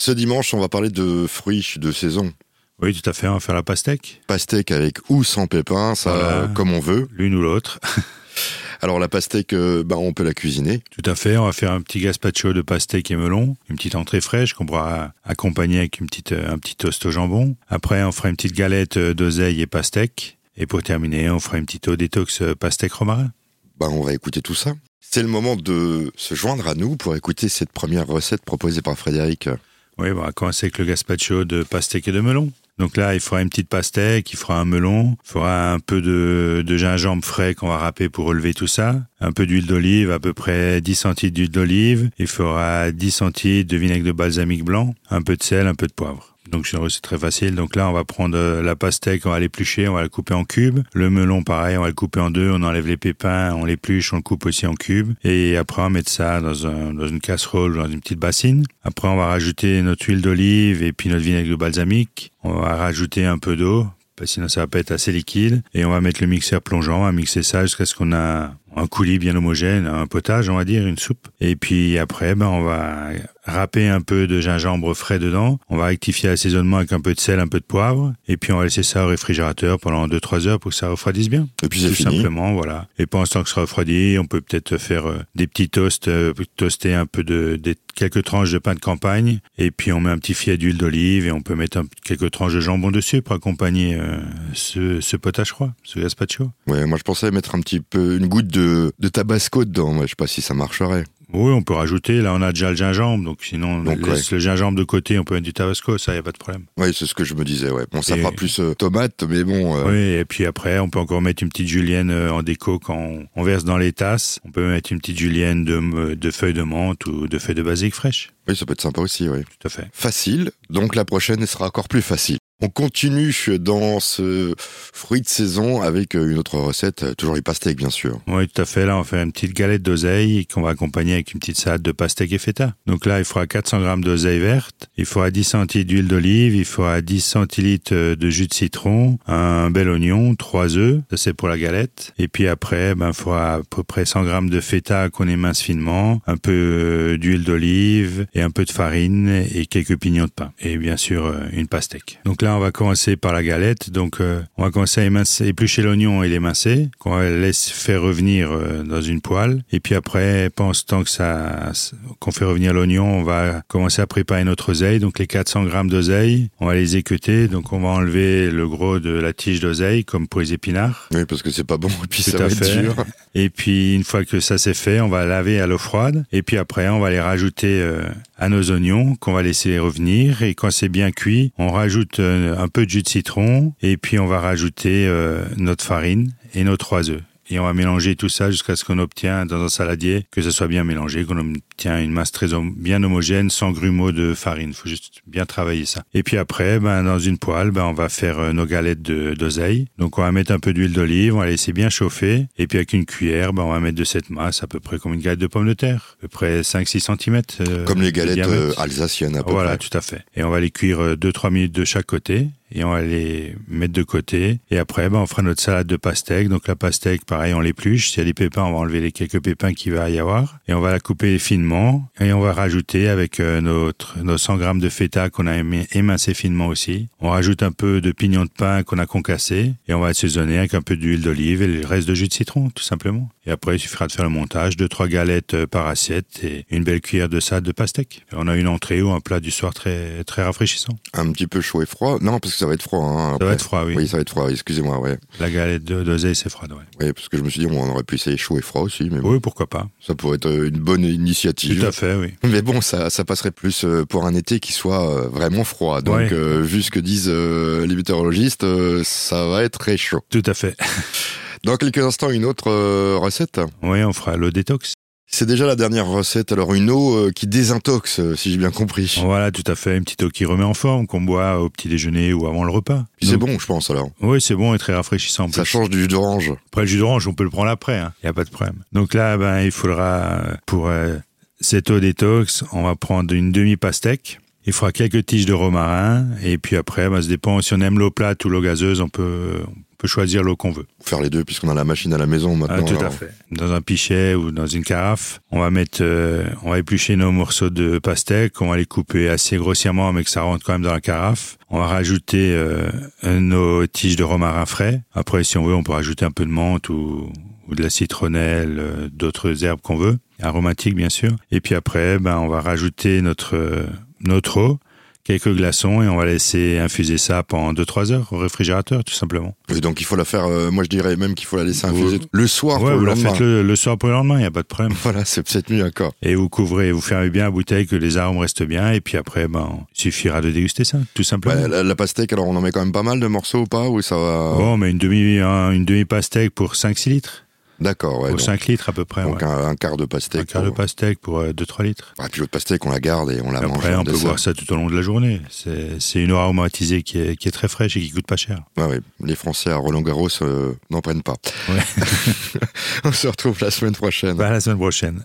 Ce dimanche, on va parler de fruits de saison. Oui, tout à fait, on va faire la pastèque. Pastèque avec ou sans pépins, ça Voilà. comme on veut. L'une ou l'autre. Alors la pastèque, euh, bah, on peut la cuisiner. Tout à fait, on va faire un petit gazpacho de pastèque et melon, une petite entrée fraîche qu'on pourra accompagner avec une petite, euh, un petit toast au jambon. Après, on fera une petite galette euh, d'oseille et pastèque. Et pour terminer, on fera une petite eau détox pastèque romarin. Bah, on va écouter tout ça. C'est le moment de se joindre à nous pour écouter cette première recette proposée par Frédéric. Oui, bon, on commencer avec le gazpacho de pastèque et de melon. Donc là, il fera une petite pastèque, il fera un melon, il fera un peu de, gingembre frais qu'on va râper pour relever tout ça, un peu d'huile d'olive, à peu près 10 centilitres d'huile d'olive, il fera 10 centilitres de vinaigre de balsamique blanc, un peu de sel, un peu de poivre. Donc c'est très facile. Donc là, on va prendre euh, la pastèque, on va l'éplucher, on va la couper en cubes. Le melon, pareil, on va le couper en deux, on enlève les pépins, on l'épluche, on le coupe aussi en cubes. Et après, on va mettre ça dans, un, dans une casserole, dans une petite bassine. Après, on va rajouter notre huile d'olive et puis notre vinaigre de balsamique. On va rajouter un peu d'eau, parce que sinon ça va pas être assez liquide. Et on va mettre le mixeur plongeant, on va mixer ça jusqu'à ce qu'on a un coulis bien homogène, un potage, on va dire, une soupe. Et puis après, ben, on va râper un peu de gingembre frais dedans. On va rectifier l'assaisonnement avec un peu de sel, un peu de poivre. Et puis on va laisser ça au réfrigérateur pendant 2-3 heures pour que ça refroidisse bien. Et puis c'est Tout fini. simplement, voilà. Et pendant ce temps que ça refroidit, on peut peut-être faire euh, des petits toasts, euh, toaster un peu de, des- quelques tranches de pain de campagne. Et puis on met un petit filet d'huile d'olive et on peut mettre un- quelques tranches de jambon dessus pour accompagner euh, ce, ce potage froid, ce gazpacho. Ouais, moi je pensais mettre un petit peu une goutte de, de tabasco dedans. Moi, je sais pas si ça marcherait. Oui, on peut rajouter. Là, on a déjà le gingembre, donc sinon, on laisse le gingembre de côté, on peut mettre du tabasco, ça, y a pas de problème. Oui, c'est ce que je me disais. Ouais. Bon, ça Et- fera plus euh, tomate, mais bon. euh, Oui, et puis après, on peut encore mettre une petite julienne euh, en déco quand on, on verse dans les tasses. On peut mettre une petite julienne de, de feuilles de menthe ou de feuilles de basilic fraîches. oui, ça peut être sympa aussi. Oui. Tout à fait. Facile. Donc la prochaine sera encore plus facile. On continue dans ce fruit de saison avec euh, une autre recette, euh, toujours les pastèques bien sûr. Oui, tout à fait. Là, on fait une petite galette d'oseille qu'on va accompagner avec une petite salade de pastèque et feta. Donc là, il faudra 400 grammes d'oseille verte, il faudra 10 centilitres d'huile d'olive, il faudra 10 centilitres euh, de jus de citron, un bel oignon, 3 œufs, c'est pour la galette. Et puis après, ben, il faudra à peu près 100 grammes de feta qu'on émince finement, un peu d'huile d'olive et un peu de farine et quelques pignons de pain. Et bien sûr, une pastèque. Donc là, on va commencer par la galette. Donc, euh, on va commencer à émincer, éplucher l'oignon et l'émincer, qu'on va laisser faire revenir euh, dans une poêle. Et puis après, pendant ce temps que ça, qu'on fait revenir l'oignon, on va commencer à préparer notre oseille. Donc, les 400 grammes d'oseille, on va les équeuter. Donc, on va enlever le gros de la tige d'oseille, comme pour les épinards. Oui, parce que c'est pas bon et puis Tout ça à va être fait. dur. Et puis une fois que ça c'est fait, on va laver à l'eau froide. Et puis après, on va les rajouter euh, à nos oignons qu'on va laisser revenir. Et quand c'est bien cuit, on rajoute euh, un peu de jus de citron. Et puis on va rajouter euh, notre farine et nos trois œufs. Et on va mélanger tout ça jusqu'à ce qu'on obtient dans un saladier que ça soit bien mélangé, qu'on obtient une masse très hom- bien homogène, sans grumeaux de farine. faut juste bien travailler ça. Et puis après, ben, dans une poêle, ben, on va faire euh, nos galettes d'oseille. Donc on va mettre un peu d'huile d'olive, on va laisser bien chauffer. Et puis avec une cuillère, ben, on va mettre de cette masse à peu près comme une galette de pommes de terre. À peu près 5-6 cm. Comme les galettes euh, alsaciennes à peu Voilà, près. tout à fait. Et on va les cuire 2-3 minutes de chaque côté. Et on va les mettre de côté. Et après, ben, on fera notre salade de pastèque. Donc la pastèque, pareil, on l'épluche. S'il y a des pépins, on va enlever les quelques pépins qu'il va y avoir. Et on va la couper finement. Et on va rajouter avec euh, notre, nos 100 grammes de feta qu'on a émi- émincé finement aussi. On rajoute un peu de pignon de pain qu'on a concassé. Et on va assaisonner avec un peu d'huile d'olive et le reste de jus de citron, tout simplement. Et après, il suffira de faire le montage. Deux, trois galettes euh, par assiette et une belle cuillère de salade de pastèque. Et on a une entrée ou un plat du soir très, très rafraîchissant. Un petit peu chaud et froid. Non, parce que ça va être froid. Hein, Ça va être froid, oui. Oui, ça va être froid. Excusez-moi, ouais. La galette de- d'oseille, c'est froid, ouais. Oui, parce que je me suis dit, on aurait pu essayer chaud et froid aussi, mais bon, Oui, pourquoi pas. ça pourrait être euh, une bonne initiative. Tout à fait, oui. Mais bon, ça, ça passerait plus euh, pour un été qui soit euh, vraiment froid. Donc, Ouais. euh, vu ce que disent euh, les météorologistes, euh, ça va être très chaud. Tout à fait. Dans quelques instants, une autre recette. Oui, on fera l'eau détox. C'est déjà la dernière recette. Alors, une eau euh, qui désintoxe, euh, si j'ai bien compris. Voilà, tout à fait. Une petite eau qui remet en forme, qu'on boit au petit déjeuner ou avant le repas. C'est bon, je pense, alors. Oui, c'est bon et très rafraîchissant. Ça plus. change du jus d'orange. Après, le jus d'orange, on peut le prendre après. Il n'y a pas de problème. Donc là, ben, il faudra, euh, pour euh, cette eau détox, on va prendre une demi-pastèque. Il faudra quelques tiges de romarin. Et puis après, ben, ça dépend. Si on aime l'eau plate ou l'eau gazeuse, on peut, peut choisir l'eau qu'on veut. Faire les deux puisqu'on a la machine à la maison maintenant. Ah, tout à fait. Dans un pichet ou dans une carafe, on va mettre, euh, on va éplucher nos morceaux de pastèque, on va les couper assez grossièrement, mais que ça rentre quand même dans la carafe. On va rajouter euh, nos tiges de romarin frais. Après, si on veut, on peut rajouter un peu de menthe ou, ou de la citronnelle, euh, d'autres herbes qu'on veut, aromatiques bien sûr. Et puis après, ben, on va rajouter notre euh, notre eau, quelques glaçons et on va laisser infuser ça pendant 2-3 heures au réfrigérateur, tout simplement. Et donc il faut la faire, euh, moi je dirais même qu'il faut la laisser infuser Vous- le soir Ouais, pour vous le la lendemain. faites le, le soir pour le lendemain, il n'y a pas de problème. Voilà, c'est cette nuit d'accord. Et vous couvrez, vous fermez bien la bouteille, que les arômes restent bien, et puis après, ben, il suffira de déguster ça, tout simplement. Ouais, la, la pastèque, alors on en met quand même pas mal de morceaux ou pas Ou ça va Bon, mais une demi, un- une demi pastèque pour 5-6 litres. D'accord, ouais. pour donc 5 litres à peu près. donc ouais. un, un quart de pastèque. Un quart de pour- pastèque pour 2-3 litres. Ah, puis l'autre pastèque, on la garde et on la mange. Après, on peut boire ça tout au long de la journée. C'est une aromatisée qui est, qui est très fraîche et qui coûte pas cher. Ouais, ouais. Les Français à Roland Garros euh, n'en prennent pas. Ouais. on se retrouve la semaine prochaine. Bah, à la semaine prochaine.